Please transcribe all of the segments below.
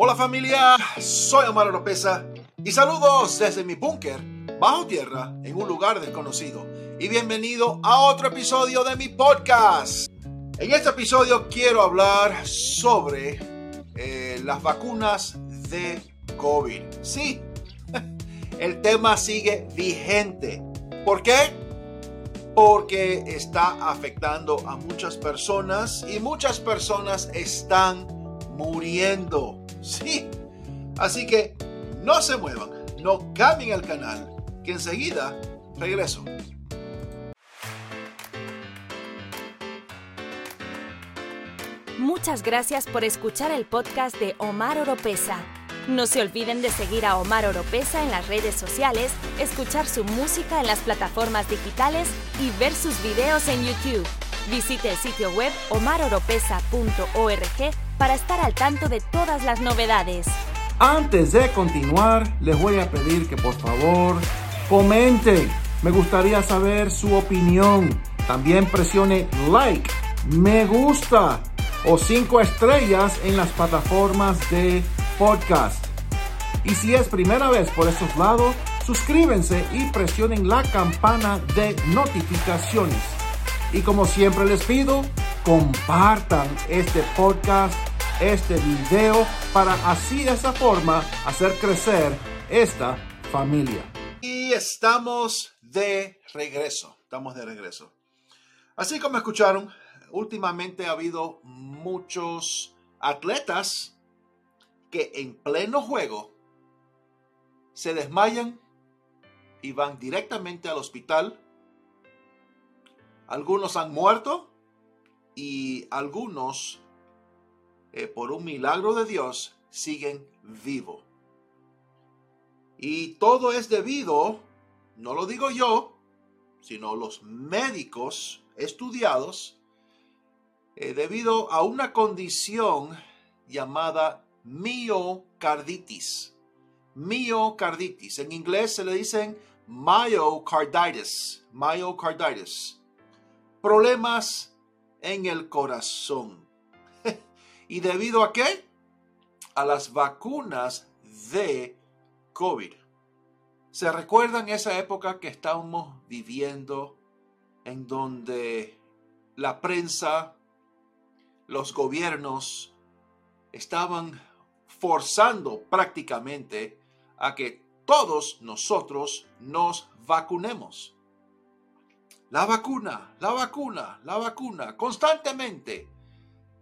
Hola familia, soy Omar Oropesa y saludos desde mi búnker bajo tierra en un lugar desconocido. Y bienvenido a otro episodio de mi podcast. En este episodio quiero hablar sobre eh, las vacunas de COVID. Sí, el tema sigue vigente. ¿Por qué? Porque está afectando a muchas personas y muchas personas están muriendo. Sí. Así que no se muevan, no cambien el canal, que enseguida regreso. Muchas gracias por escuchar el podcast de Omar Oropesa. No se olviden de seguir a Omar Oropesa en las redes sociales, escuchar su música en las plataformas digitales y ver sus videos en YouTube. Visite el sitio web omaroropesa.org para estar al tanto de todas las novedades. Antes de continuar, les voy a pedir que por favor comenten. Me gustaría saber su opinión. También presione like, me gusta o cinco estrellas en las plataformas de podcast. Y si es primera vez por esos lados, suscríbanse y presionen la campana de notificaciones. Y como siempre les pido, compartan este podcast, este video, para así de esa forma hacer crecer esta familia. Y estamos de regreso, estamos de regreso. Así como escucharon, últimamente ha habido muchos atletas que en pleno juego se desmayan y van directamente al hospital. Algunos han muerto y algunos, eh, por un milagro de Dios, siguen vivos. Y todo es debido, no lo digo yo, sino los médicos estudiados, eh, debido a una condición llamada miocarditis. Miocarditis. En inglés se le dicen myocarditis. Myocarditis. Problemas en el corazón. ¿Y debido a qué? A las vacunas de COVID. ¿Se recuerdan esa época que estábamos viviendo en donde la prensa, los gobiernos estaban forzando prácticamente a que todos nosotros nos vacunemos. La vacuna, la vacuna, la vacuna, constantemente.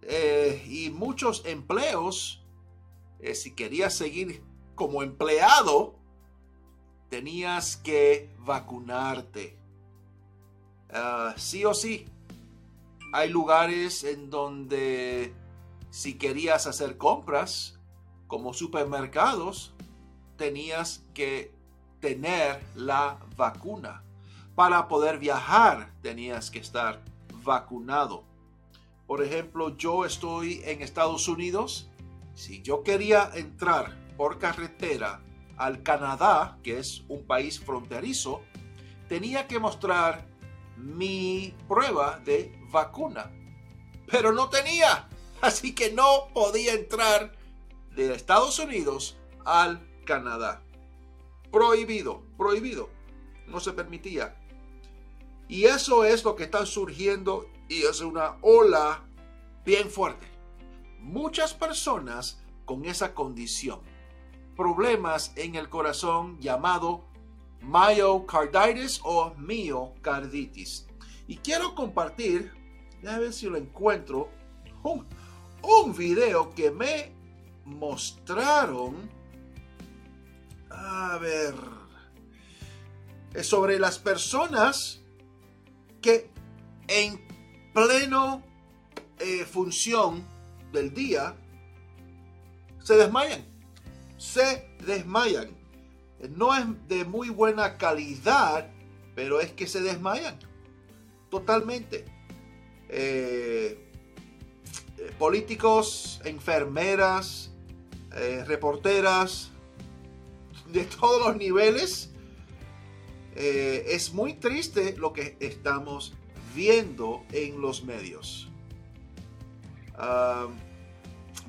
Eh, y muchos empleos, eh, si querías seguir como empleado, tenías que vacunarte. Ah, sí o sí. Hay lugares en donde si querías hacer compras, como supermercados, tenías que tener la vacuna. Para poder viajar tenías que estar vacunado. Por ejemplo, yo estoy en Estados Unidos. Si yo quería entrar por carretera al Canadá, que es un país fronterizo, tenía que mostrar mi prueba de vacuna. Pero no tenía. Así que no podía entrar de Estados Unidos al Canadá. Prohibido, prohibido. No se permitía. Y eso es lo que está surgiendo y es una ola bien fuerte. Muchas personas con esa condición. Problemas en el corazón llamado myocarditis o miocarditis. Y quiero compartir, a ver si lo encuentro, un, un video que me mostraron. A ver. Sobre las personas que en pleno eh, función del día se desmayan. Se desmayan. No es de muy buena calidad, pero es que se desmayan. Totalmente. Eh, eh, políticos, enfermeras, reporteras, de todos los niveles. Eh, es muy triste lo que estamos viendo en los medios.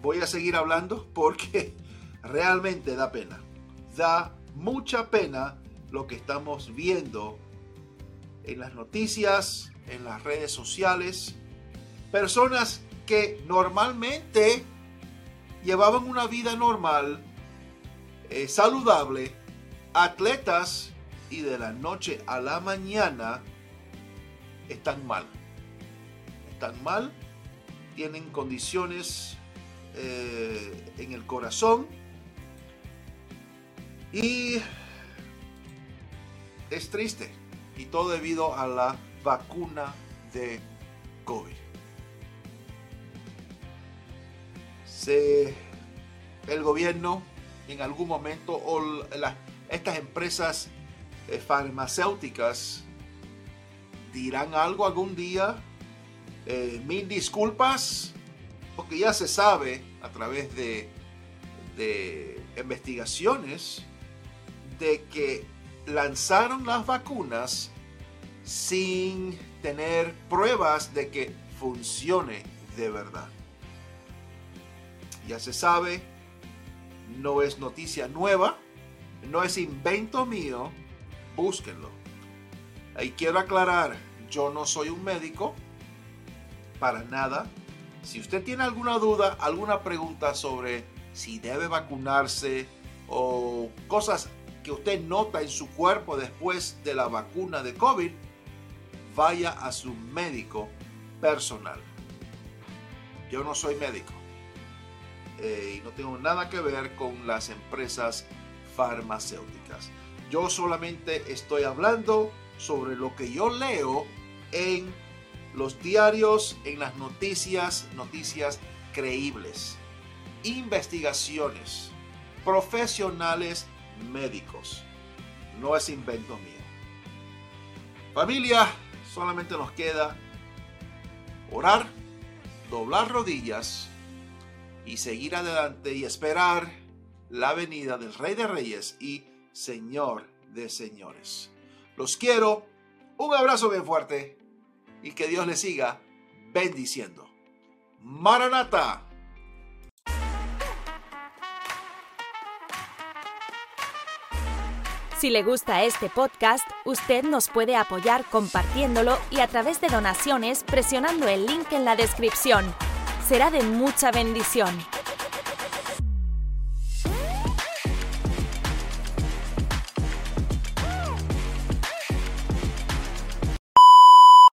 voy a seguir hablando porque realmente da pena. Da mucha pena lo que estamos viendo en las noticias, en las redes sociales. Personas que normalmente llevaban una vida normal, eh, saludable, atletas y de la noche a la mañana están mal. Están mal, tienen condiciones eh, en el corazón y es triste. Y todo debido a la vacuna de COVID. El gobierno en algún momento o estas empresas farmacéuticas dirán algo algún día. Eh, mil disculpas, porque ya se sabe a través de, de investigaciones de que lanzaron las vacunas sin tener pruebas de que funcione de verdad. Ya se sabe, no es noticia nueva, no es invento mío, búsquenlo. Ahí quiero aclarar, yo no soy un médico, para nada. Si usted tiene alguna duda, alguna pregunta sobre si debe vacunarse o cosas que usted nota en su cuerpo después de la vacuna de COVID, vaya a su médico personal. Yo no soy médico eh, y no tengo nada que ver con las empresas farmacéuticas. Yo solamente estoy hablando sobre lo que yo leo en los diarios, en las noticias, noticias creíbles, investigaciones, profesionales médicos. No es invento mío. Familia, solamente nos queda orar, doblar rodillas y seguir adelante y esperar la venida del Rey de Reyes y Señor de Señores. Los quiero, un abrazo bien fuerte y que Dios les siga bendiciendo. Maranata. Si le gusta este podcast, usted nos puede apoyar compartiéndolo y a través de donaciones presionando el link en la descripción. Será de mucha bendición.